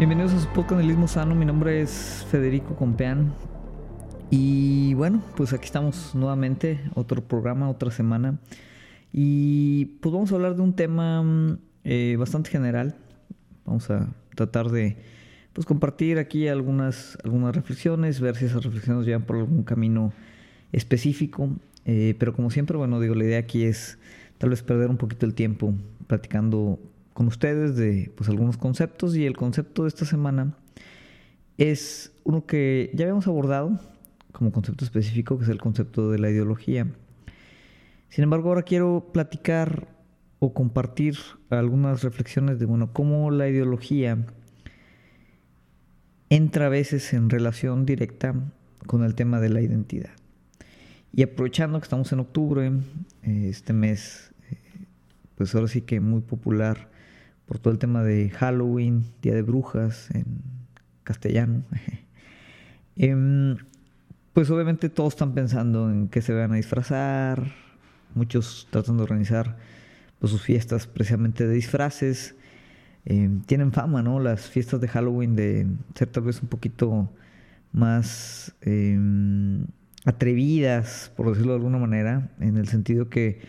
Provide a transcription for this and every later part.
Bienvenidos a su podcast Sano, mi nombre es Federico Compeán. Y bueno, pues aquí estamos nuevamente, otro programa, otra semana. Y pues vamos a hablar de un tema eh, bastante general, vamos a tratar de pues compartir aquí algunas, algunas reflexiones, ver si esas reflexiones llevan por algún camino específico, eh, pero como siempre, bueno, digo, la idea aquí es tal vez perder un poquito el tiempo platicando con ustedes de pues, algunos conceptos y el concepto de esta semana es uno que ya habíamos abordado como concepto específico, que es el concepto de la ideología. Sin embargo, ahora quiero platicar o compartir algunas reflexiones de, bueno, cómo la ideología entra a veces en relación directa con el tema de la identidad. Y aprovechando que estamos en octubre, este mes, eh, pues ahora sí que muy popular por todo el tema de Halloween, Día de Brujas en castellano. Em, pues obviamente todos están pensando en qué se van a disfrazar, muchos tratando de organizar pues, sus fiestas precisamente de disfraces. Em, tienen fama, ¿no? Las fiestas de Halloween de ser tal vez un poquito más em, atrevidas, por decirlo de alguna manera, en el sentido que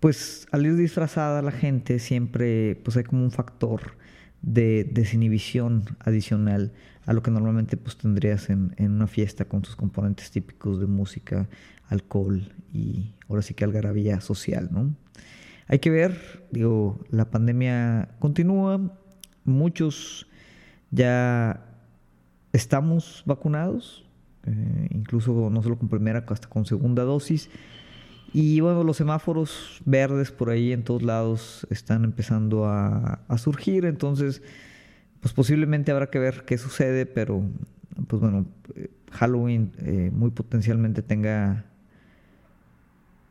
pues al ir disfrazada la gente siempre pues hay como un factor de desinhibición adicional a lo que normalmente pues tendrías en, una fiesta con sus componentes típicos de música, alcohol y ahora sí que algarabía social, ¿no? Hay que ver, digo, la pandemia continúa, muchos ya estamos vacunados, eh, incluso no solo con primera, hasta con segunda dosis. Y bueno, los semáforos verdes por ahí en todos lados están empezando a, surgir, entonces pues posiblemente habrá que ver qué sucede, pero pues bueno, Halloween eh, muy potencialmente tenga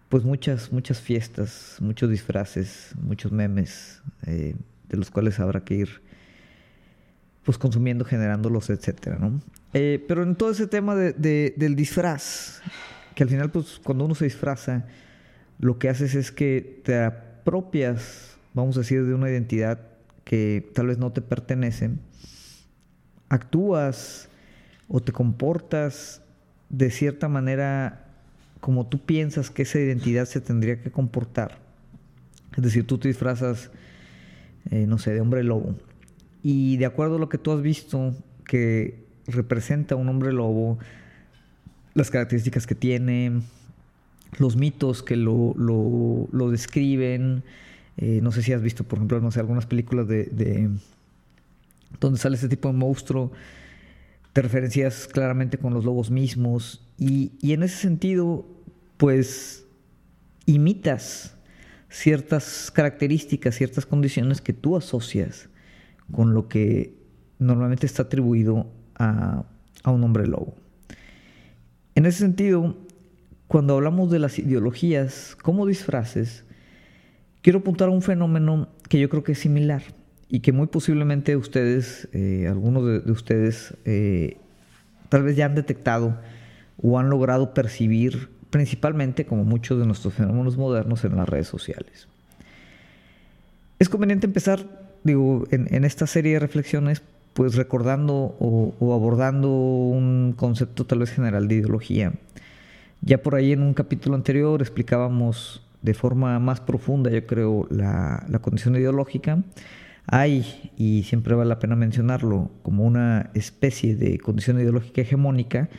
pues muchas, muchas fiestas, muchos disfraces, muchos memes, eh, de los cuales habrá que ir pues consumiendo, generándolos, etcétera, ¿no? Eh, pero en todo ese tema del disfraz, que al final, pues, cuando uno se disfraza, lo que haces es que te apropias, vamos a decir, de una identidad que tal vez no te pertenece, actúas o te comportas de cierta manera como tú piensas que esa identidad se tendría que comportar. Es decir, tú te disfrazas, eh, no sé, de hombre lobo. Y de acuerdo a lo que tú has visto que representa un hombre lobo, las características que tiene, los mitos que lo, lo, describen. Eh, no sé si has visto, por ejemplo, no sé, algunas películas de, donde sale este tipo de monstruo. Te referencias claramente con los lobos mismos. Y, y en ese sentido, pues imitas ciertas características, ciertas condiciones que tú asocias con lo que normalmente está atribuido a, a un hombre lobo. En ese sentido, cuando hablamos de las ideologías como disfraces, quiero apuntar a un fenómeno que yo creo que es similar y que muy posiblemente ustedes, eh, algunos de, ustedes, eh, tal vez ya han detectado o han logrado percibir principalmente como muchos de nuestros fenómenos modernos en las redes sociales. Es conveniente empezar, digo, en, esta serie de reflexiones, pues recordando o abordando un concepto tal vez general de ideología ya por ahí en un capítulo anterior explicábamos de forma más profunda, yo creo, la, condición ideológica. Hay, y siempre vale la pena mencionarlo, como una especie de condición ideológica hegemónica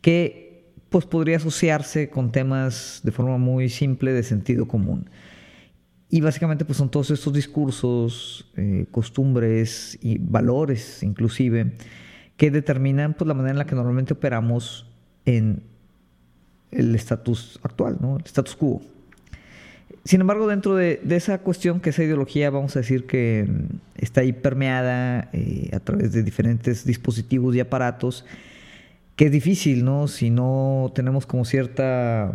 que pues, podría asociarse con temas de forma muy simple de sentido común. Y básicamente pues, son todos estos discursos, eh, costumbres y valores inclusive que determinan pues, la manera en la que normalmente operamos en el estatus actual, ¿no? el status quo. Sin embargo, dentro de, esa cuestión, que esa ideología, vamos a decir que mm, está ahí permeada eh, a través de diferentes dispositivos y aparatos, que es difícil, ¿no? Si no tenemos como ciertas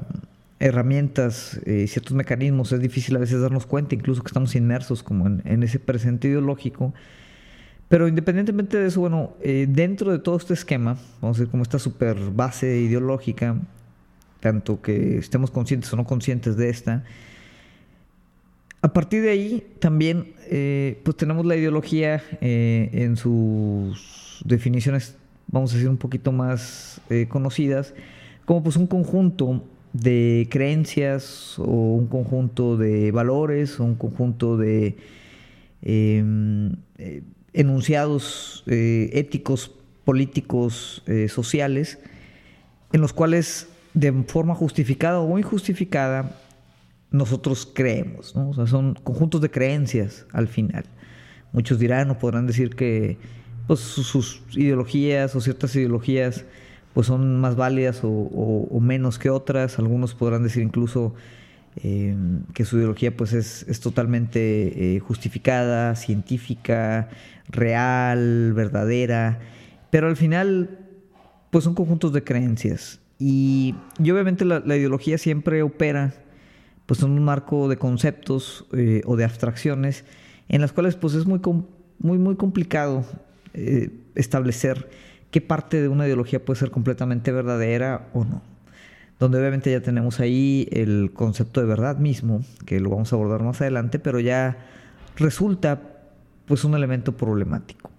herramientas, eh, ciertos mecanismos, es difícil a veces darnos cuenta, incluso que estamos inmersos como en, ese presente ideológico. Pero independientemente de eso, bueno, eh, dentro de todo este esquema, vamos a decir como esta super base ideológica, tanto que estemos conscientes o no conscientes de esta, a partir de ahí también eh, pues tenemos la ideología en sus definiciones, vamos a decir, un poquito más conocidas, como pues un conjunto de creencias o un conjunto de valores o un conjunto de em, enunciados éticos, políticos, sociales, en los cuales de forma justificada o injustificada nosotros creemos, ¿no? Son conjuntos de creencias al final. Muchos dirán o podrán decir que pues, sus, ideologías o ciertas ideologías pues son más válidas o, menos que otras. Algunos podrán decir incluso eh, que su ideología pues es, es totalmente eh, justificada, científica, real, verdadera. Pero al final pues son conjuntos de creencias. Y, obviamente la ideología siempre opera pues son un marco de conceptos eh, o de abstracciones en las cuales pues es muy, muy, muy complicado establecer qué parte de una ideología puede ser completamente verdadera o no. Donde obviamente ya tenemos ahí el concepto de verdad mismo, que lo vamos a abordar más adelante, pero ya resulta pues un elemento problemático.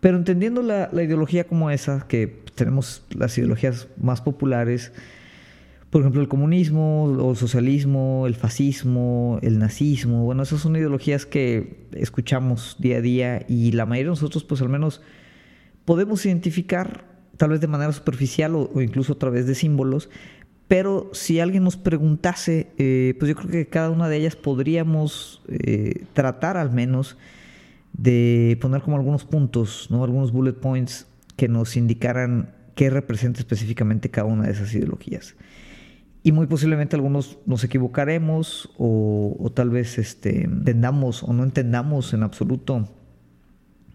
Pero entendiendo la, ideología como esa, que tenemos las ideologías más populares, por ejemplo, el comunismo o el socialismo, el fascismo, el nazismo, bueno, esas son ideologías que escuchamos día a día y la mayoría de nosotros, pues al menos podemos identificar, tal vez de manera superficial o, incluso a través de símbolos, pero si alguien nos preguntase, eh, pues yo creo que cada una de ellas podríamos eh, tratar al menos de poner como algunos puntos, ¿no? algunos bullet points que nos indicaran qué representa específicamente cada una de esas ideologías y muy posiblemente algunos nos equivocaremos o, tal vez este, entendamos o no entendamos en absoluto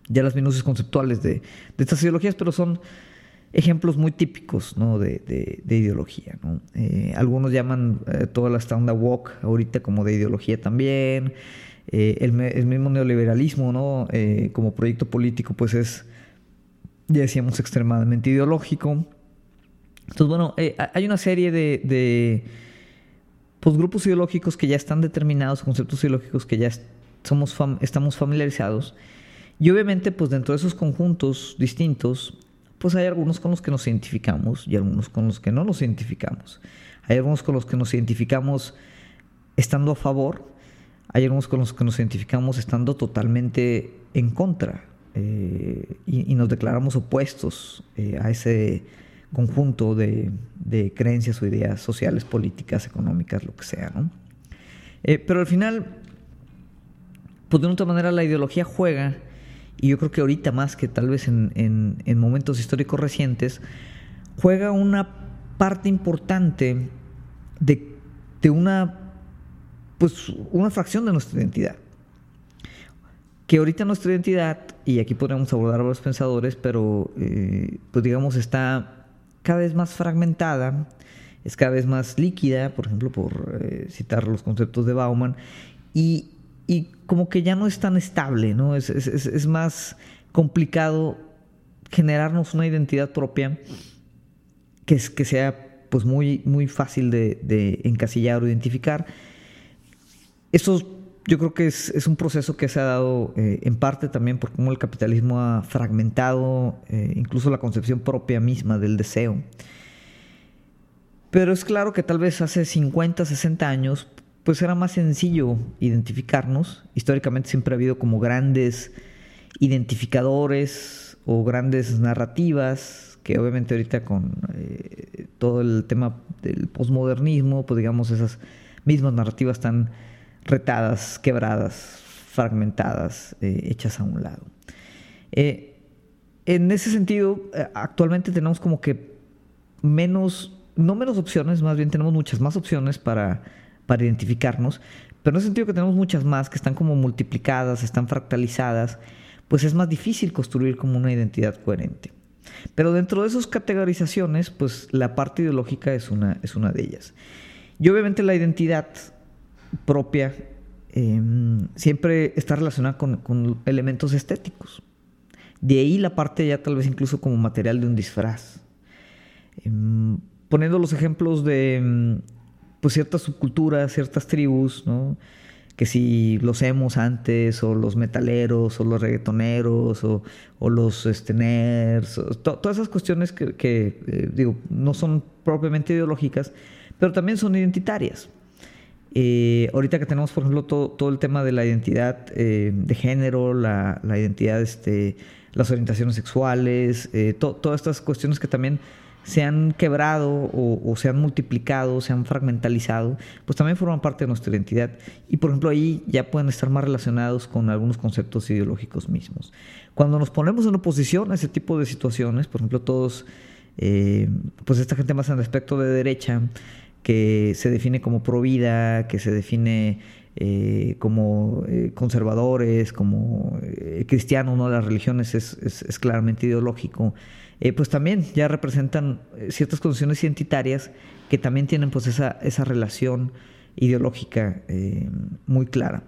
ya las minucias conceptuales de, estas ideologías, pero son ejemplos muy típicos de, ideología. Eh, algunos llaman eh, toda la stand walk ahorita como de ideología también. Eh, el, mismo neoliberalismo ¿no? como proyecto político pues es, ya decíamos, extremadamente ideológico. Entonces, bueno, hay una serie de, pues, grupos ideológicos que ya están determinados, conceptos ideológicos que ya somos estamos familiarizados. Y obviamente, pues dentro de esos conjuntos distintos, pues hay algunos con los que nos identificamos y algunos con los que no nos identificamos. Hay algunos con los que nos identificamos estando a favor, hay algunos con los que nos identificamos estando totalmente en contra eh, y, nos declaramos opuestos eh, a ese conjunto de, creencias o ideas sociales, políticas, económicas, lo que sea. ¿no? Eh, pero al final, pues de otra manera la ideología juega, y yo creo que ahorita más que tal vez en, momentos históricos recientes, juega una parte importante de, de, una, pues, una fracción de nuestra identidad. Que ahorita nuestra identidad, y aquí podríamos abordar a los pensadores, pero eh, pues digamos está cada vez más fragmentada, es cada vez más líquida, por ejemplo, por eh, citar los conceptos de Bauman, y, como que ya no es tan estable, ¿no? Es, más complicado generarnos una identidad propia que, es, que sea pues muy, muy fácil de, encasillar o identificar. Eso yo creo que es, un proceso que se ha dado eh, en parte también por cómo el capitalismo ha fragmentado eh, incluso la concepción propia misma del deseo. Pero es claro que tal vez hace 50, 60 años, pues era más sencillo identificarnos. Históricamente siempre ha habido como grandes identificadores o grandes narrativas, que obviamente ahorita con eh, todo el tema del posmodernismo, pues digamos esas mismas narrativas están retadas, quebradas, fragmentadas, eh, hechas a un lado. Eh, en ese sentido, actualmente tenemos como que menos, no menos opciones, más bien tenemos muchas más opciones para, para identificarnos, pero en ese sentido que tenemos muchas más que están como multiplicadas, están fractalizadas, pues es más difícil construir como una identidad coherente. Pero dentro de esas categorizaciones, pues la parte ideológica es una, es una de ellas. Y obviamente la identidad propia em, siempre está relacionada con, elementos estéticos. De ahí la parte ya tal vez incluso como material de un disfraz. Em, poniendo los ejemplos de em, pues ciertas subculturas, ciertas tribus, que si los hemos antes, o los metaleros, o los reggaetoneros, o, los este, todas esas cuestiones que, eh, digo, no son propiamente ideológicas, pero también son identitarias. Eh, ahorita que tenemos, por ejemplo, todo, el tema de la identidad eh, de género, la, identidad, este, las orientaciones sexuales, todas estas cuestiones que también se han quebrado o, se han multiplicado, se han fragmentalizado, pues también forman parte de nuestra identidad. Y por ejemplo ahí ya pueden estar más relacionados con algunos conceptos ideológicos mismos. Cuando nos ponemos en oposición a ese tipo de situaciones, por ejemplo todos, eh, pues esta gente más en el aspecto de derecha, que se define como pro vida, que se define eh, como eh, conservadores, como cristianos, ¿no? las religiones es, es claramente ideológico. Eh, pues también ya representan eh, ciertas condiciones identitarias que también tienen pues esa, esa relación ideológica eh, muy clara.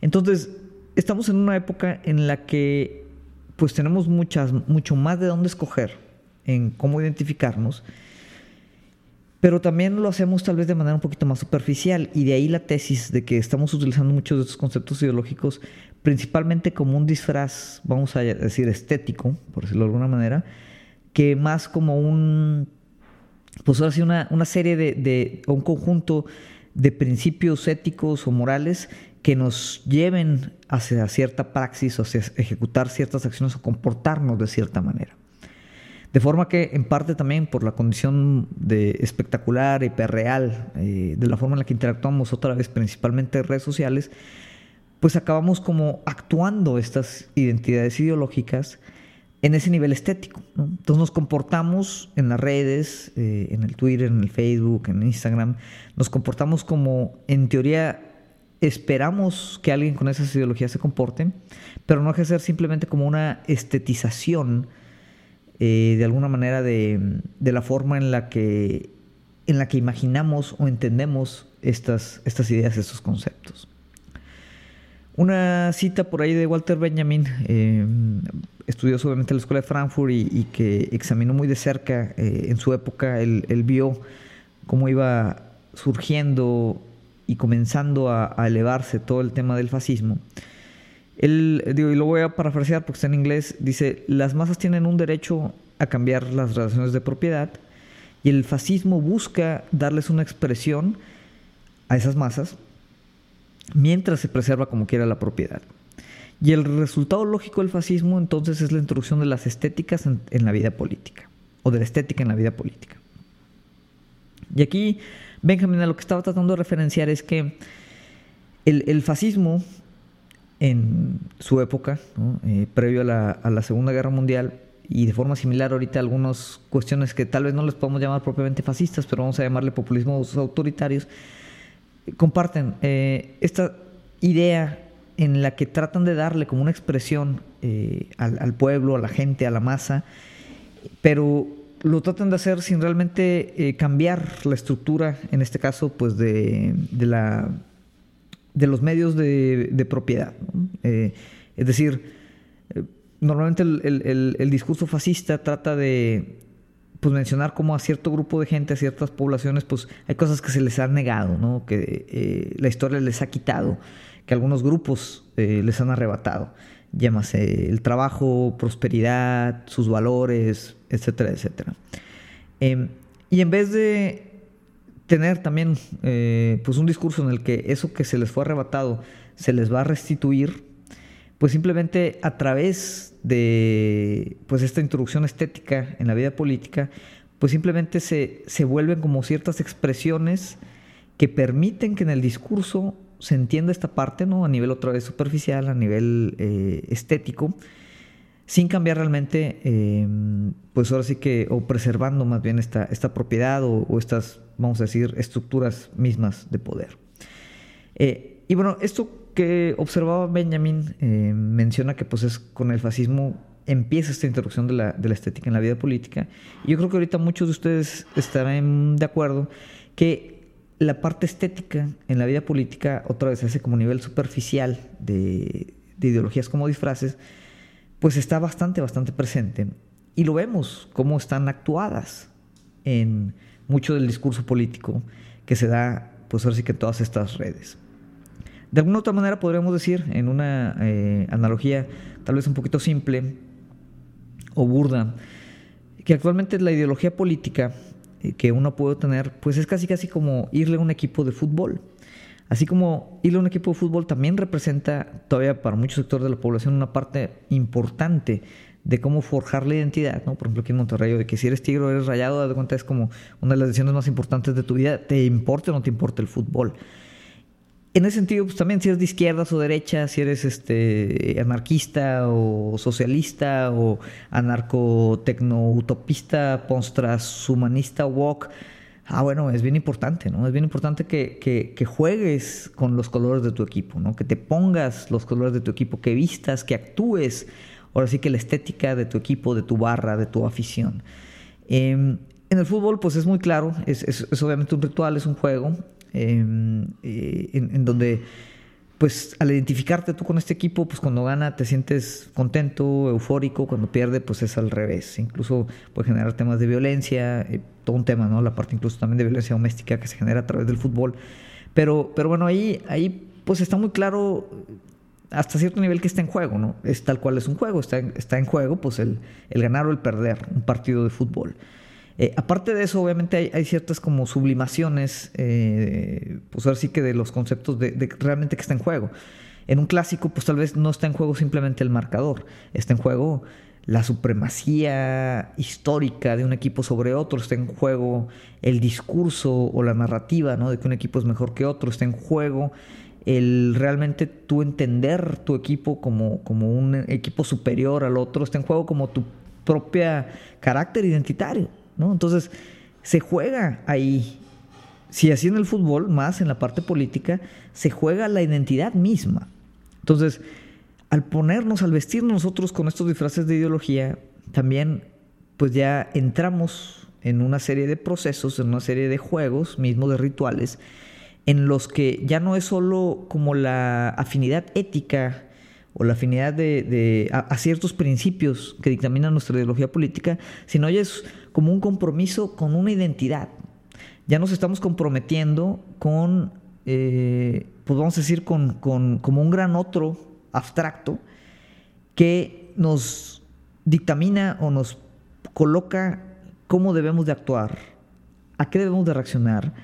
Entonces, estamos en una época en la que pues tenemos muchas, mucho más de dónde escoger en cómo identificarnos, pero también lo hacemos tal vez de manera un poquito más superficial y de ahí la tesis de que estamos utilizando muchos de estos conceptos ideológicos principalmente como un disfraz, vamos a decir, estético, por decirlo de alguna manera, que más como un, pues ahora sí, una, una serie de, de, un conjunto de principios éticos o morales que nos lleven hacia cierta praxis o hacia ejecutar ciertas acciones o comportarnos de cierta manera. De forma que, en parte también por la condición de espectacular, hiperreal, eh, de la forma en la que interactuamos otra vez, principalmente en redes sociales, pues acabamos como actuando estas identidades ideológicas en ese nivel estético. Entonces nos comportamos en las redes, eh, en el Twitter, en el Facebook, en Instagram, nos comportamos como en teoría esperamos que alguien con esas ideologías se comporte, pero no ejercer simplemente como una estetización eh, de alguna manera de, la forma en la que, en la que imaginamos o entendemos estas, estas ideas, estos conceptos. Una cita por ahí de Walter Benjamin, eh, estudió solamente en la Escuela de Frankfurt y, que examinó muy de cerca eh, en su época, él, vio cómo iba surgiendo y comenzando a, elevarse todo el tema del fascismo. Él, digo, y lo voy a parafrasear porque está en inglés, dice, las masas tienen un derecho a cambiar las relaciones de propiedad y el fascismo busca darles una expresión a esas masas mientras se preserva como quiera la propiedad. Y el resultado lógico del fascismo entonces es la introducción de las estéticas en, la vida política, o de la estética en la vida política. Y aquí, Benjamin, lo que estaba tratando de referenciar es que el, fascismo en su época, eh, previo a la, a la Segunda Guerra Mundial, y de forma similar ahorita algunas cuestiones que tal vez no les podemos llamar propiamente fascistas, pero vamos a llamarle populismos autoritarios, comparten eh, esta idea en la que tratan de darle como una expresión eh, al, pueblo, a la gente, a la masa, pero lo tratan de hacer sin realmente eh, cambiar la estructura, en este caso, pues de, la, de los medios de, propiedad. es decir, normalmente el discurso fascista trata de pues mencionar como a cierto grupo de gente, a ciertas poblaciones, pues hay cosas que se les han negado, ¿no? que eh, la historia les ha quitado, que algunos grupos eh, les han arrebatado. Llámase el trabajo, prosperidad, sus valores, etcétera, etcétera. Em, y en vez de tener también eh, pues un discurso en el que eso que se les fue arrebatado se les va a restituir, pues simplemente a través de pues esta introducción estética en la vida política, pues simplemente se, se vuelven como ciertas expresiones que permiten que en el discurso se entienda esta parte, ¿no? A nivel otra vez superficial, a nivel eh, estético, sin cambiar realmente, em, pues ahora sí que, o preservando más bien esta, esta propiedad o, estas, vamos a decir, estructuras mismas de poder. Eh, y bueno, esto que observaba Benjamin eh, menciona que pues es con el fascismo empieza esta introducción de la, estética en la vida política. Y yo creo que ahorita muchos de ustedes estarán de acuerdo que la parte estética en la vida política otra vez hace como nivel superficial de, de ideologías como disfraces, pues está bastante, bastante presente. Y lo vemos cómo están actuadas en mucho del discurso político que se da, pues ahora sí que en todas estas redes. De alguna otra manera podríamos decir, en una eh, analogía tal vez un poquito simple o burda, que actualmente la ideología política eh, que uno puede tener, pues es casi casi como irle a un equipo de fútbol. Así como irle a un equipo de fútbol también representa todavía para muchos sectores de la población una parte importante de cómo forjar la identidad, ¿no? Por ejemplo, aquí en Monterrey, de que si eres tigre o eres rayado, de cuenta es como una de las decisiones más importantes de tu vida, te importa o no te importa el fútbol. En ese sentido, pues también si eres de izquierdas o derechas, si eres este anarquista o socialista o anarco-tecno-utopista, post-transhumanista, walk, ah, bueno, es bien importante, ¿no? Es bien importante que, que, que, juegues con los colores de tu equipo, ¿no? Que te pongas los colores de tu equipo, que vistas, que actúes ahora sí que la estética de tu equipo, de tu barra, de tu afición. Em, en el fútbol, pues es muy claro, es, es, obviamente un ritual, es un juego, em, eh, en, donde, pues al identificarte tú con este equipo, pues cuando gana te sientes contento, eufórico, cuando pierde, pues es al revés. Incluso puede generar temas de violencia, eh, todo un tema, ¿no? La parte incluso también de violencia doméstica que se genera a través del fútbol. Pero, pero bueno, ahí, ahí pues está muy claro hasta cierto nivel que está en juego, ¿no? Es tal cual es un juego, está en, está en juego pues el, el, ganar o el perder un partido de fútbol. Eh, aparte de eso, obviamente hay, ciertas como sublimaciones, eh, pues ahora sí que de los conceptos de, realmente que está en juego. En un clásico, pues tal vez no está en juego simplemente el marcador, está en juego la supremacía histórica de un equipo sobre otro, está en juego el discurso o la narrativa, ¿no? De que un equipo es mejor que otro, está en juego el realmente tú entender tu equipo como, como un equipo superior al otro, está en juego como tu propia carácter identitario, ¿no? Entonces, se juega ahí. Si así en el fútbol, más en la parte política, se juega la identidad misma. Entonces, al ponernos, al vestirnos nosotros con estos disfraces de ideología, también pues ya entramos en una serie de procesos, en una serie de juegos, mismos de rituales, en los que ya no es solo como la afinidad ética o la afinidad de, a, ciertos principios que dictamina nuestra ideología política, sino ya es como un compromiso con una identidad. Ya nos estamos comprometiendo con, eh, pues vamos a decir, con, con, como un gran otro abstracto que nos dictamina o nos coloca cómo debemos de actuar, a qué debemos de reaccionar,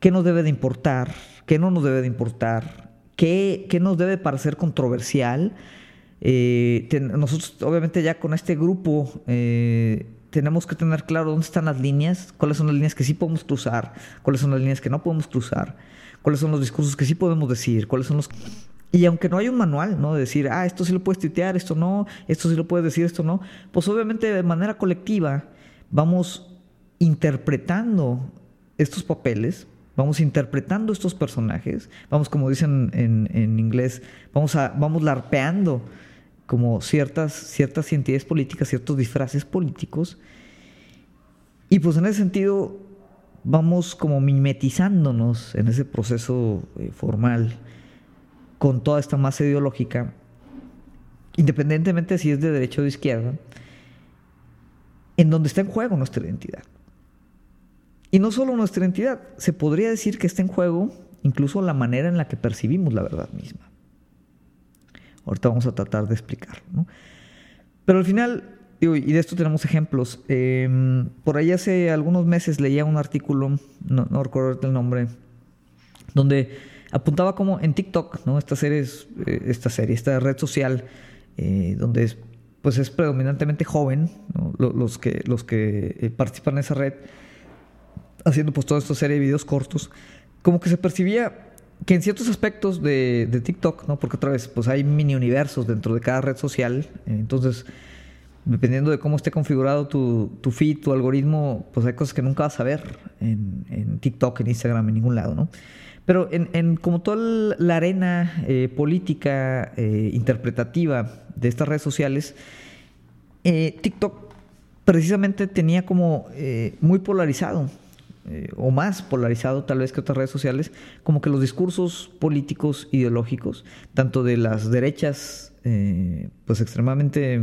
qué nos debe de importar, qué no nos debe de importar, qué, nos debe parecer controversial. Eh, nosotros obviamente ya con este grupo eh, tenemos que tener claro dónde están las líneas, cuáles son las líneas que sí podemos cruzar, cuáles son las líneas que no podemos cruzar, cuáles son los discursos que sí podemos decir, cuáles son los... Y aunque no hay un manual, ¿no? De decir, ah, esto sí lo puedes tuitear, esto no, esto sí lo puedes decir, esto no, pues obviamente de manera colectiva vamos interpretando estos papeles vamos interpretando estos personajes, vamos, como dicen en, inglés, vamos, a, vamos larpeando como ciertas, ciertas identidades políticas, ciertos disfraces políticos. Y pues en ese sentido vamos como mimetizándonos en ese proceso eh, formal con toda esta masa ideológica, independientemente si es de derecha o de izquierda, en donde está en juego nuestra identidad. Y no solo nuestra identidad, se podría decir que está en juego incluso la manera en la que percibimos la verdad misma. Ahorita vamos a tratar de explicarlo. Pero al final, y de esto tenemos ejemplos, em, por ahí hace algunos meses leía un artículo, no, recuerdo el nombre, donde apuntaba como en TikTok, ¿no? esta, serie, eh, esta serie, esta red social, eh, donde es, pues es predominantemente joven, los que, los que eh, participan en esa red, haciendo pues toda esta serie de videos cortos, como que se percibía que en ciertos aspectos de, de, TikTok, ¿no? Porque otra vez, pues hay mini universos dentro de cada red social. Entonces, dependiendo de cómo esté configurado tu, tu feed, tu algoritmo, pues hay cosas que nunca vas a ver en, en TikTok, en Instagram, en ningún lado, ¿no? Pero en, en como toda la arena eh, política eh, interpretativa de estas redes sociales, eh, TikTok precisamente tenía como muy polarizado eh, o más polarizado tal vez que otras redes sociales, como que los discursos políticos ideológicos, tanto de las derechas, eh, pues extremadamente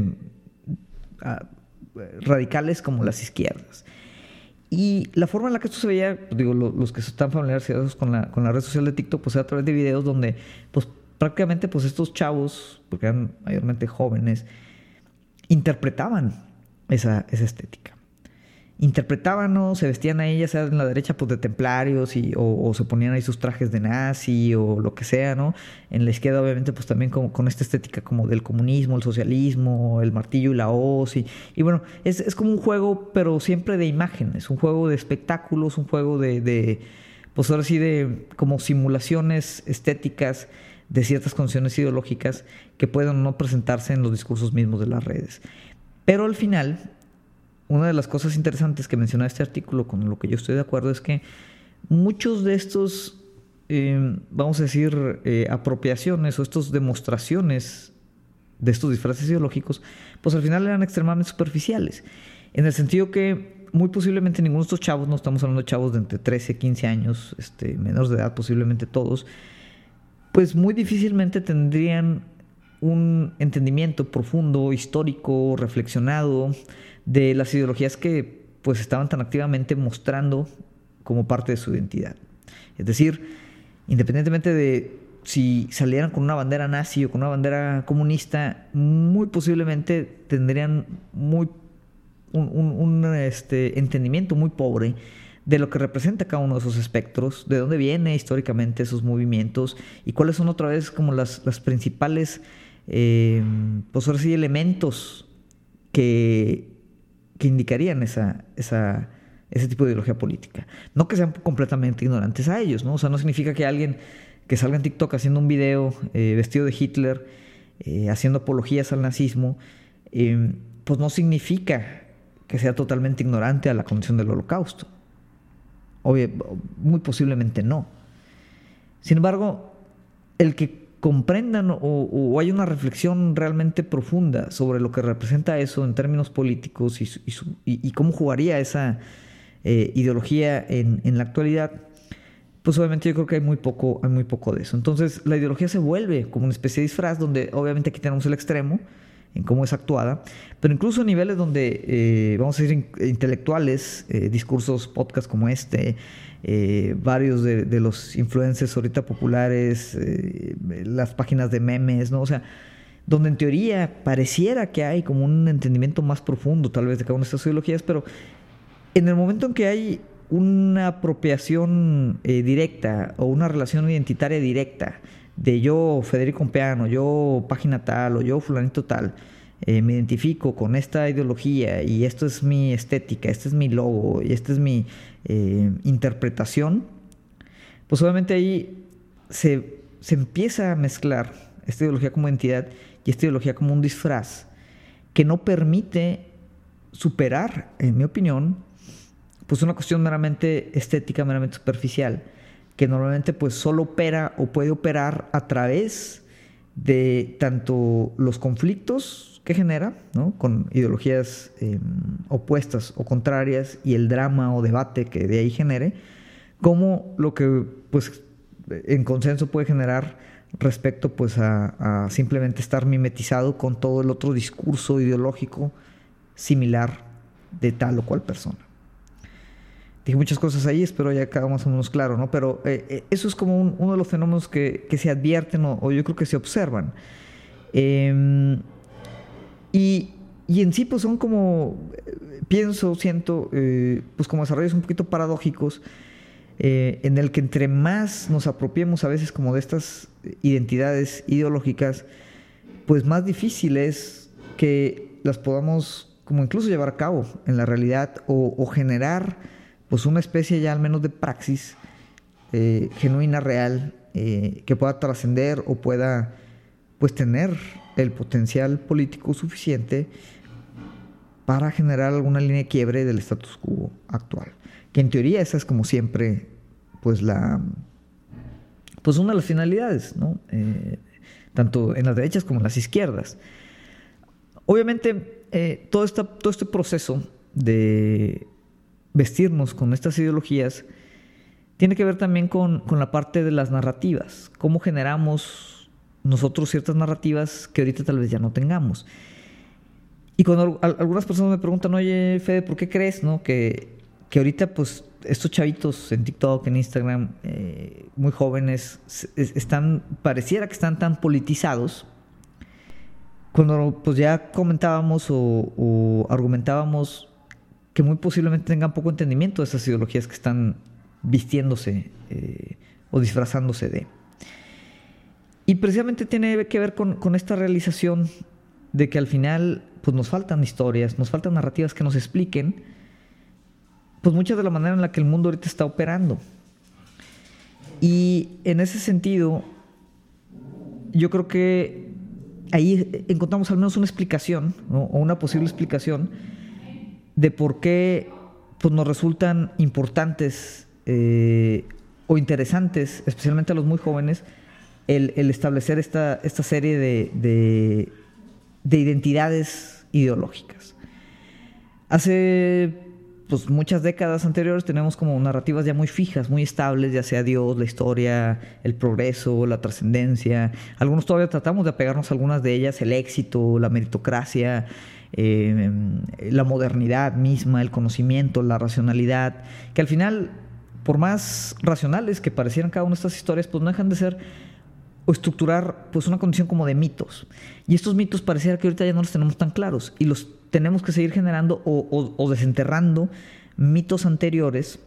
ah, radicales como las izquierdas. Y la forma en la que esto se veía, pues, digo, los que están familiarizados con la, con la red social de TikTok, pues era a través de videos donde, pues prácticamente, pues estos chavos, porque eran mayormente jóvenes, interpretaban esa, esa estética interpretaban o se vestían ahí, ya sea en la derecha, pues de templarios y, o, se ponían ahí sus trajes de nazi o lo que sea, ¿no? En la izquierda, obviamente, pues también con, con esta estética como del comunismo, el socialismo, el martillo y la hoz. Y, y bueno, es, es, como un juego, pero siempre de imágenes, un juego de espectáculos, un juego de, de pues ahora sí, de como simulaciones estéticas de ciertas condiciones ideológicas que pueden no presentarse en los discursos mismos de las redes. Pero al final, una de las cosas interesantes que menciona este artículo, con lo que yo estoy de acuerdo, es que muchos de estos, eh, vamos a decir, eh, apropiaciones o estas demostraciones de estos disfraces ideológicos, pues al final eran extremadamente superficiales. En el sentido que muy posiblemente ninguno de estos chavos, no estamos hablando de chavos de entre 13, 15 años, este, menores de edad, posiblemente todos, pues muy difícilmente tendrían un entendimiento profundo, histórico, reflexionado, de las ideologías que pues estaban tan activamente mostrando como parte de su identidad. Es decir, independientemente de si salieran con una bandera nazi o con una bandera comunista, muy posiblemente tendrían muy un, este, entendimiento muy pobre de lo que representa cada uno de esos espectros, de dónde viene históricamente esos movimientos y cuáles son otra vez como las, las principales, eh, pues elementos que que indicarían esa, ese tipo de ideología política. No que sean completamente ignorantes a ellos, ¿no? O sea, no significa que alguien que salga en TikTok haciendo un video eh, vestido de Hitler, eh, haciendo apologías al nazismo, eh, pues no significa que sea totalmente ignorante a la condición del holocausto. Obvio, muy posiblemente no. Sin embargo, el que comprendan o, hay una reflexión realmente profunda sobre lo que representa eso en términos políticos y, cómo jugaría esa eh, ideología en, la actualidad, pues obviamente yo creo que hay muy, poco, hay muy poco de eso. Entonces la ideología se vuelve como una especie de disfraz donde obviamente aquí tenemos el extremo en cómo es actuada, pero incluso a niveles donde, eh, vamos a decir, intelectuales, eh, discursos, podcasts como este, eh, varios de, los influencers ahorita populares, eh, las páginas de memes, ¿no? O sea, donde en teoría pareciera que hay como un entendimiento más profundo tal vez de cada una de estas ideologías, pero en el momento en que hay una apropiación eh, directa o una relación identitaria directa de yo Federico Compeano, yo página tal o yo fulanito tal, eh, me identifico con esta ideología y esto es mi estética, este es mi logo y esta es mi eh, interpretación, pues obviamente ahí se, se, empieza a mezclar esta ideología como entidad y esta ideología como un disfraz que no permite superar, en mi opinión, pues una cuestión meramente estética, meramente superficial, que normalmente pues solo opera o puede operar a través de tanto los conflictos que genera, ¿no? con ideologías em, opuestas o contrarias y el drama o debate que de ahí genere, como lo que pues en consenso puede generar respecto pues a, simplemente estar mimetizado con todo el otro discurso ideológico similar de tal o cual persona. Dije muchas cosas ahí, espero ya quedó más o menos claro, ¿no? Pero eh, eh, eso es como uno de los fenómenos que, se advierten o, yo creo que se observan. Eh, y, en sí, pues son como, pienso, siento, eh, pues como desarrollos un poquito paradójicos, eh, en el que entre más nos apropiemos a veces como de estas identidades ideológicas, pues más difícil es que las podamos como incluso llevar a cabo en la realidad o, generar pues una especie ya al menos de praxis eh, genuina, real, que pueda trascender o pueda pues tener el potencial político suficiente para generar alguna línea de quiebre del status quo actual. Que en teoría esa es como siempre, pues la, pues una de las finalidades. Eh, tanto en las derechas como en las izquierdas. Obviamente, eh, todo, todo este proceso de vestirnos con estas ideologías tiene que ver también con, con la parte de las narrativas, cómo generamos nosotros ciertas narrativas que ahorita tal vez ya no tengamos. Y cuando algunas personas me preguntan, oye, Fede, ¿por qué crees no, que, que ahorita pues estos chavitos en TikTok, en Instagram, eh, muy jóvenes, están, pareciera que están tan politizados, cuando pues ya comentábamos o, argumentábamos que muy posiblemente tengan poco entendimiento de esas ideologías que están vistiéndose eh, o disfrazándose de. Y precisamente tiene que ver con, esta realización de que al final pues nos faltan historias, nos faltan narrativas que nos expliquen pues mucha de la manera en la que el mundo ahorita está operando. Y en ese sentido, yo creo que ahí encontramos al menos una explicación, o una posible explicación, de por qué pues, nos resultan importantes eh, o interesantes, especialmente a los muy jóvenes, el, establecer esta, esta serie de, de identidades ideológicas. Hace pues muchas décadas anteriores tenemos como narrativas ya muy fijas, muy estables, ya sea Dios, la historia, el progreso, la trascendencia. Algunos todavía tratamos de apegarnos a algunas de ellas, el éxito, la meritocracia, eh, la modernidad misma, el conocimiento, la racionalidad, que al final, por más racionales que parecieran cada una de estas historias, pues no dejan de ser o estructurar pues una condición como de mitos. Y estos mitos pareciera que ahorita ya no los tenemos tan claros y los tenemos que seguir generando o, desenterrando mitos anteriores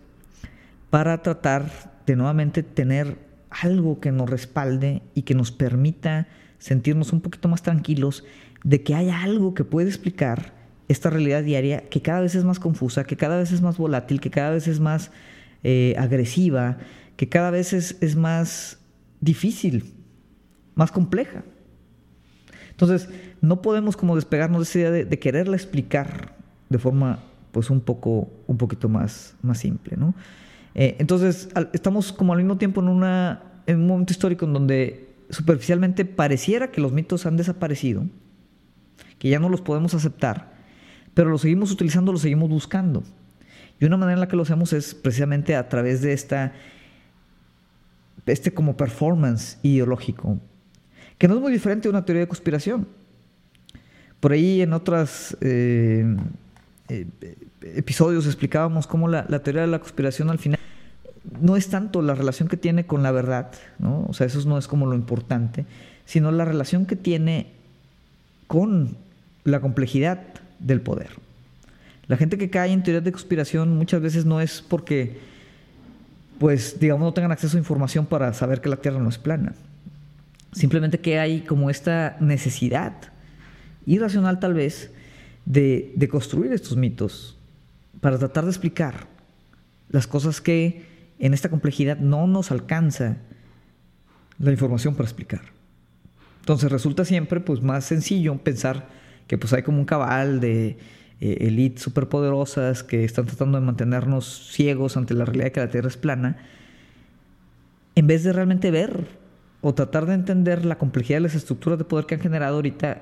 para tratar de nuevamente tener algo que nos respalde y que nos permita sentirnos un poquito más tranquilos de que haya algo que puede explicar esta realidad diaria que cada vez es más confusa, que cada vez es más volátil, que cada vez es más eh, agresiva, que cada vez es más difícil, más compleja. Entonces, no podemos como despegarnos de esa idea de, quererla explicar de forma pues un poco, un poquito más, más simple, ¿no? Eh, entonces, estamos como al mismo tiempo en, una, en un momento histórico en donde superficialmente pareciera que los mitos han desaparecido, que ya no los podemos aceptar, pero los seguimos utilizando, los seguimos buscando. Y una manera en la que lo hacemos es precisamente a través de esta, este como performance ideológico, que no es muy diferente de una teoría de conspiración. Por ahí en otros eh, eh, episodios explicábamos cómo la, teoría de la conspiración al final no es tanto la relación que tiene con la verdad, ¿no? o sea, eso no es como lo importante, sino la relación que tiene con la complejidad del poder. La gente que cae en teorías de conspiración muchas veces no es porque, pues, digamos, no tengan acceso a información para saber que la Tierra no es plana. Simplemente que hay como esta necesidad, irracional tal vez, de, construir estos mitos para tratar de explicar las cosas que en esta complejidad no nos alcanza la información para explicar. Entonces resulta siempre pues, más sencillo pensar que pues, hay como un cabal de eh, élites superpoderosas que están tratando de mantenernos ciegos ante la realidad de que la Tierra es plana, en vez de realmente ver o tratar de entender la complejidad de las estructuras de poder que han generado ahorita,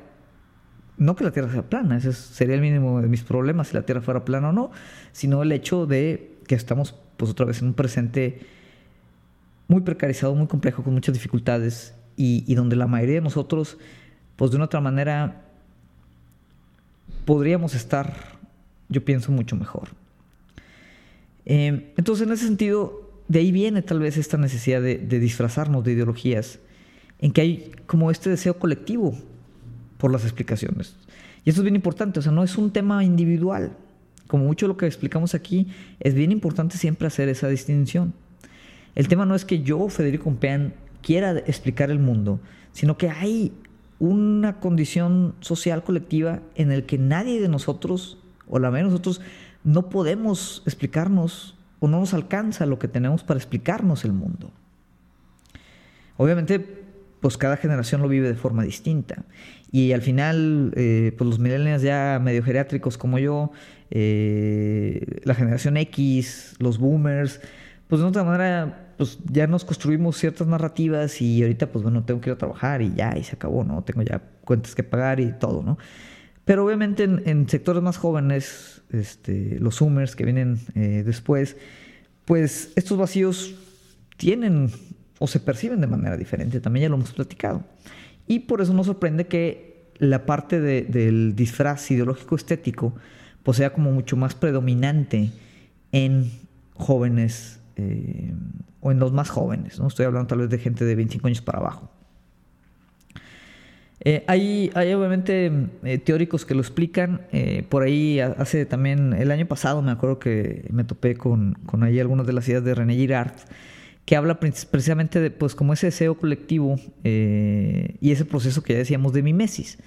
no que la Tierra sea plana, ese sería el mínimo de mis problemas si la Tierra fuera plana o no, sino el hecho de que estamos pues otra vez en un presente muy precarizado, muy complejo, con muchas dificultades y, donde la mayoría de nosotros, pues de una otra manera, podríamos estar, yo pienso, mucho mejor. Eh, entonces, en ese sentido, de ahí viene tal vez esta necesidad de, disfrazarnos de ideologías, en que hay como este deseo colectivo por las explicaciones. Y eso es bien importante, o sea, no es un tema individual. Como mucho lo que explicamos aquí, es bien importante siempre hacer esa distinción. El tema no es que yo, Federico Compean, quiera explicar el mundo, sino que hay una condición social colectiva en el que nadie de nosotros, o la mayoría de nosotros, no podemos explicarnos o no nos alcanza lo que tenemos para explicarnos el mundo. Obviamente, pues cada generación lo vive de forma distinta. Y al final, eh, pues los millennials ya medio geriátricos como yo, eh, la generación X, los boomers, pues de otra manera, pues ya nos construimos ciertas narrativas y ahorita, pues bueno, tengo que ir a trabajar y ya, y se acabó, ¿no? Tengo ya cuentas que pagar y todo, ¿no? Pero obviamente en, sectores más jóvenes, este, los Zoomers que vienen eh, después, pues estos vacíos tienen o se perciben de manera diferente, también ya lo hemos platicado. Y por eso nos sorprende que la parte del disfraz ideológico estético pues sea como mucho más predominante en jóvenes eh, o en los más jóvenes, ¿no? Estoy hablando tal vez de gente de 25 años para abajo. Eh, hay, hay, obviamente eh, teóricos que lo explican. por ahí hace también, el año pasado me acuerdo que me topé con, con ahí algunas de las ideas de René Girard, que habla precisamente de pues como ese deseo colectivo y ese proceso que ya decíamos de mimesis.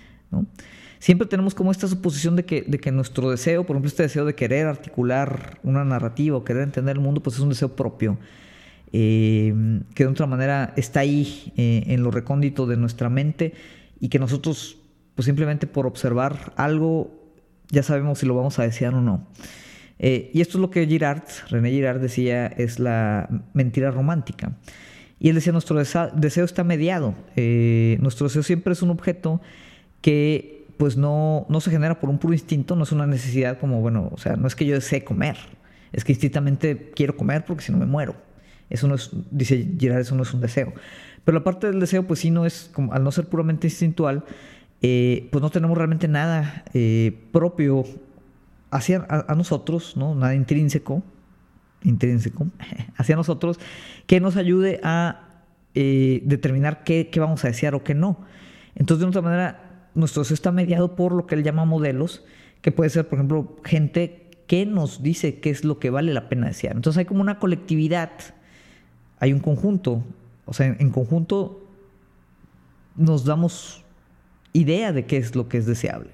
siempre tenemos como esta suposición de que, de que nuestro deseo, por ejemplo, este deseo de querer articular una narrativa o querer entender el mundo, pues es un deseo propio, eh, que de otra manera está ahí eh, en lo recóndito de nuestra mente y que nosotros, pues simplemente por observar algo, ya sabemos si lo vamos a desear o no. Eh, y esto es lo que Girard, René Girard decía, es la mentira romántica. Y él decía, nuestro deseo está mediado. nuestro deseo siempre es un objeto que pues no, no se genera por un puro instinto, no es una necesidad como, bueno, o sea, no es que yo desee comer, es que instintamente quiero comer porque si no me muero. Eso no es, dice Girard, eso no es un deseo. Pero la parte del deseo, pues sí, no es, como, al no ser puramente instintual, eh, pues no tenemos realmente nada eh, propio hacia a, nosotros, ¿no? Nada intrínseco, intrínseco, hacia nosotros, que nos ayude a eh, determinar qué, qué, vamos a desear o qué no. Entonces, de otra manera, nuestro deseo está mediado por lo que él llama modelos, que puede ser, por ejemplo, gente que nos dice qué es lo que vale la pena desear. Entonces hay como una colectividad, hay un conjunto, o sea, en conjunto nos damos idea de qué es lo que es deseable.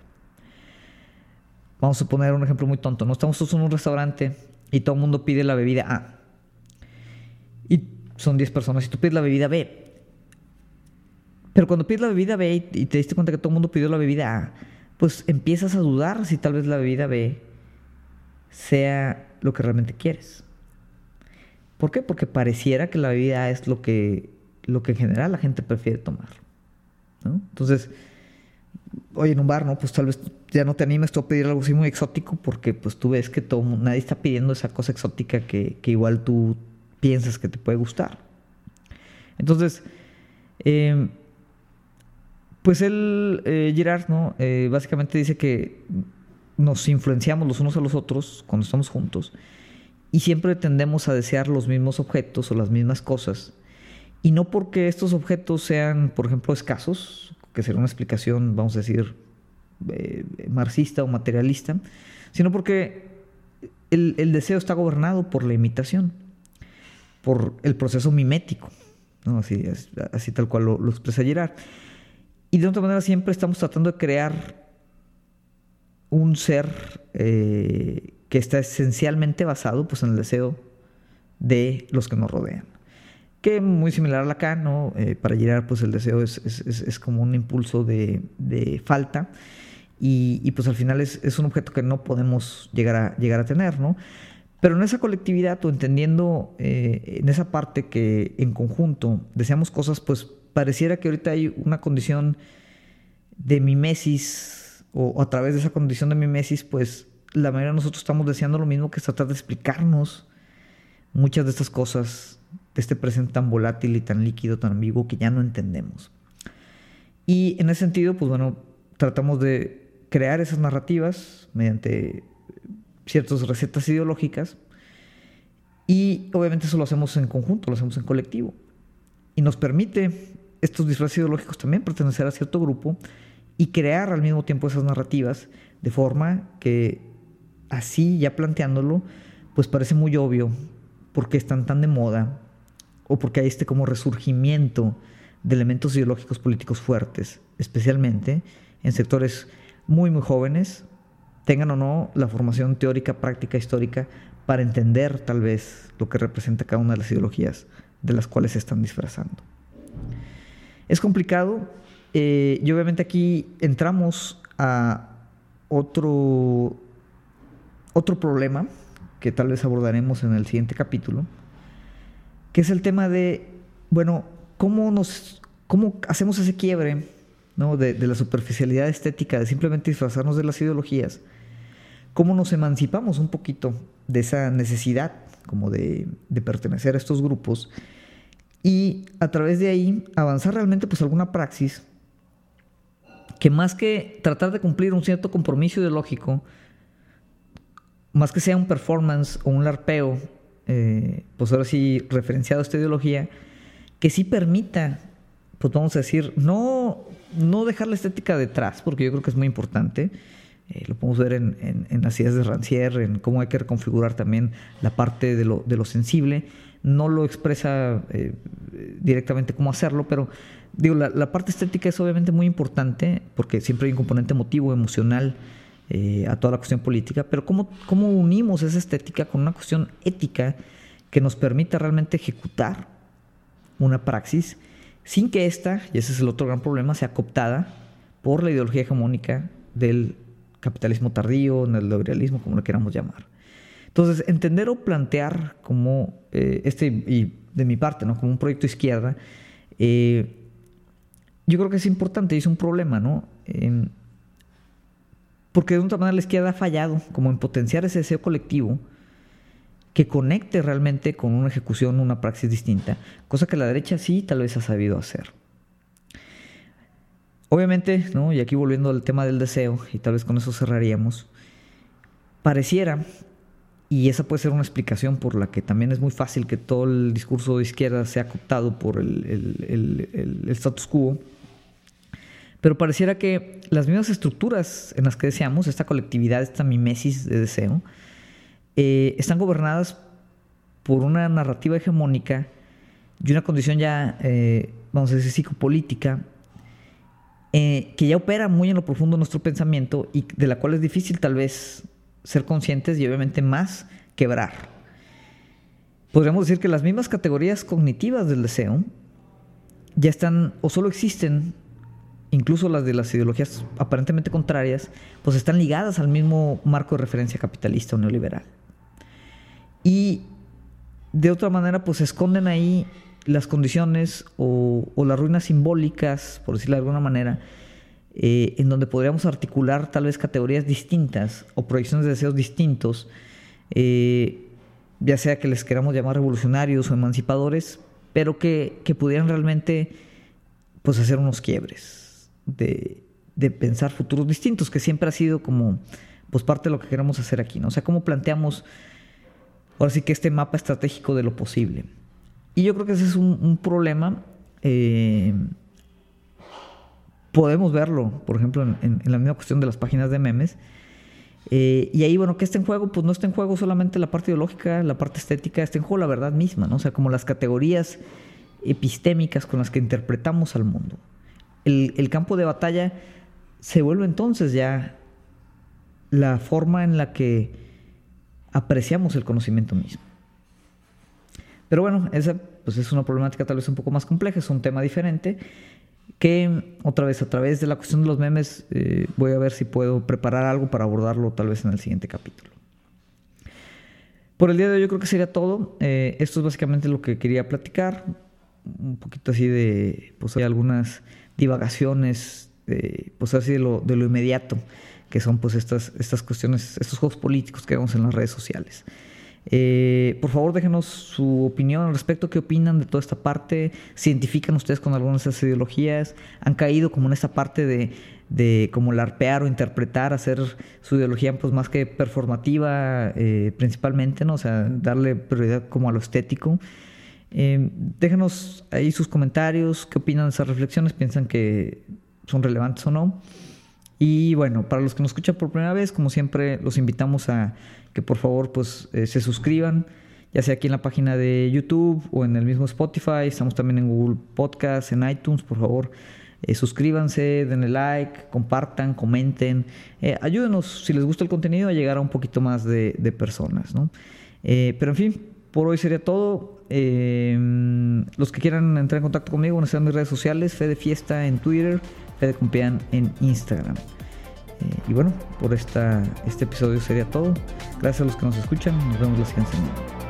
Vamos a poner un ejemplo muy tonto. No estamos todos en un restaurante y todo el mundo pide la bebida A. Y son 10 personas y tú pides la bebida B. Pero cuando pides la bebida B y te diste cuenta que todo el mundo pidió la bebida A, pues empiezas a dudar si tal vez la bebida B sea lo que realmente quieres. ¿Por qué? Porque pareciera que la bebida es lo que, lo que en general la gente prefiere tomar. Entonces, oye, en un bar, ¿no? Pues tal vez ya no te animes tú a pedir algo así muy exótico porque pues tú ves que todo, nadie está pidiendo esa cosa exótica que, que igual tú piensas que te puede gustar. Entonces, eh, pues él, eh, Girard, ¿no? Eh, básicamente dice que nos influenciamos los unos a los otros cuando estamos juntos y siempre tendemos a desear los mismos objetos o las mismas cosas. Y no porque estos objetos sean, por ejemplo, escasos, que sería una explicación, vamos a decir, eh, marxista o materialista, sino porque el, deseo está gobernado por la imitación, por el proceso mimético, así, así tal cual lo, lo expresa Girard. Y de otra manera siempre estamos tratando de crear un ser eh, que está esencialmente basado pues, en el deseo de los que nos rodean. Que muy similar a Lacan, ¿no? Eh, para llegar, pues el deseo es, es, como un impulso de, de falta y, y, pues al final es, un objeto que no podemos llegar a, llegar a tener, ¿no? Pero en esa colectividad o entendiendo eh, en esa parte que en conjunto deseamos cosas pues pareciera que ahorita hay una condición de mimesis, o, a través de esa condición de mimesis, pues la mayoría de nosotros estamos deseando lo mismo que es tratar de explicarnos muchas de estas cosas de este presente tan volátil y tan líquido, tan ambiguo que ya no entendemos. Y en ese sentido, pues bueno, tratamos de crear esas narrativas mediante ciertas recetas ideológicas y obviamente eso lo hacemos en conjunto, lo hacemos en colectivo. Y nos permite estos disfraces ideológicos también pertenecer a cierto grupo y crear al mismo tiempo esas narrativas de forma que así ya planteándolo, pues parece muy obvio por qué están tan de moda o porque hay este como resurgimiento de elementos ideológicos políticos fuertes, especialmente en sectores muy muy jóvenes, tengan o no la formación teórica, práctica, histórica para entender tal vez lo que representa cada una de las ideologías de las cuales se están disfrazando. Es complicado eh, y obviamente aquí entramos a otro, otro problema que tal vez abordaremos en el siguiente capítulo, que es el tema de, bueno, cómo, nos, cómo hacemos ese quiebre ¿no? de, la superficialidad estética, de simplemente disfrazarnos de las ideologías, cómo nos emancipamos un poquito de esa necesidad como de, de pertenecer a estos grupos y a través de ahí avanzar realmente pues alguna praxis que más que tratar de cumplir un cierto compromiso ideológico, más que sea un performance o un larpeo, eh, pues ahora sí referenciado a esta ideología, que sí permita, pues vamos a decir, no, no dejar la estética detrás, porque yo creo que es muy importante. Eh, lo podemos ver en, las ideas de Rancière, en cómo hay que reconfigurar también la parte de lo, de lo sensible. No lo expresa eh, directamente cómo hacerlo, pero digo, la, parte estética es obviamente muy importante porque siempre hay un componente emotivo, emocional eh, a toda la cuestión política, pero ¿cómo, ¿cómo unimos esa estética con una cuestión ética que nos permita realmente ejecutar una praxis sin que ésta, y ese es el otro gran problema, sea cooptada por la ideología hegemónica del capitalismo tardío, neoliberalismo, como lo queramos llamar. Entonces, entender o plantear como eh, este, y de mi parte, ¿no? como un proyecto izquierda, eh, yo creo que es importante y es un problema, ¿no? Porque de otra manera la izquierda ha fallado como en potenciar ese deseo colectivo que conecte realmente con una ejecución, una praxis distinta, cosa que la derecha sí tal vez ha sabido hacer. Obviamente, ¿no? y aquí volviendo al tema del deseo, y tal vez con eso cerraríamos, pareciera, y esa puede ser una explicación por la que también es muy fácil que todo el discurso de izquierda sea cooptado por el, status quo, pero pareciera que las mismas estructuras en las que deseamos, esta colectividad, esta mimesis de deseo, eh, están gobernadas por una narrativa hegemónica y una condición ya, eh, vamos a decir, psicopolítica, eh, que ya opera muy en lo profundo de nuestro pensamiento y de la cual es difícil tal vez ser conscientes y obviamente más quebrar. Podríamos decir que las mismas categorías cognitivas del deseo ya están o solo existen, incluso las de las ideologías aparentemente contrarias, pues están ligadas al mismo marco de referencia capitalista o neoliberal. Y de otra manera pues se esconden ahí las condiciones o, las ruinas simbólicas, por decirlo de alguna manera, eh, en donde podríamos articular tal vez categorías distintas o proyecciones de deseos distintos, eh, ya sea que les queramos llamar revolucionarios o emancipadores, pero que, pudieran realmente pues, hacer unos quiebres de, pensar futuros distintos, que siempre ha sido como pues, parte de lo que queremos hacer aquí, ¿no? O sea, cómo planteamos ahora sí que este mapa estratégico de lo posible. Y yo creo que ese es un, problema. Eh, podemos verlo, por ejemplo, en, la misma cuestión de las páginas de memes. Eh, y ahí, bueno, ¿qué está en juego? Pues no está en juego solamente la parte ideológica, la parte estética, está en juego la verdad misma, ¿no? O sea, como las categorías epistémicas con las que interpretamos al mundo. El campo de batalla se vuelve entonces ya la forma en la que apreciamos el conocimiento mismo. Pero bueno, esa pues es una problemática tal vez un poco más compleja, es un tema diferente que otra vez a través de la cuestión de los memes eh, voy a ver si puedo preparar algo para abordarlo tal vez en el siguiente capítulo. Por el día de hoy yo creo que sería todo. Eh, esto es básicamente lo que quería platicar. Un poquito así de, pues hay algunas divagaciones, pues así de lo, de lo inmediato, que son pues estas, estas cuestiones, estos juegos políticos que vemos en las redes sociales. Eh, por favor, déjenos su opinión al respecto. ¿Qué opinan de toda esta parte? ¿Se identifican ustedes con algunas de esas ideologías? ¿Han caído como en esta parte de, de como larpear o interpretar, hacer su ideología pues más que performativa eh, principalmente, ¿no? O sea, darle prioridad como a lo estético. Eh, ahí sus comentarios, qué opinan de esas reflexiones, piensan que son relevantes o no. Y bueno, para los que nos escuchan por primera vez, como siempre, los invitamos a que por favor pues eh, se suscriban, ya sea aquí en la página de YouTube o en el mismo Spotify. Estamos también en Google Podcast, en iTunes, por favor. Eh, suscríbanse, denle like, compartan, comenten. Eh, ayúdenos, si les gusta el contenido, a llegar a un poquito más de, personas. ¿no? pero en fin, por hoy sería todo. los que quieran entrar en contacto conmigo, en mis redes sociales, Fede Fiesta en Twitter, Fede Compian en Instagram. Eh, y bueno, por esta, este episodio sería todo. Gracias a los que nos escuchan. Nos vemos la siguiente semana.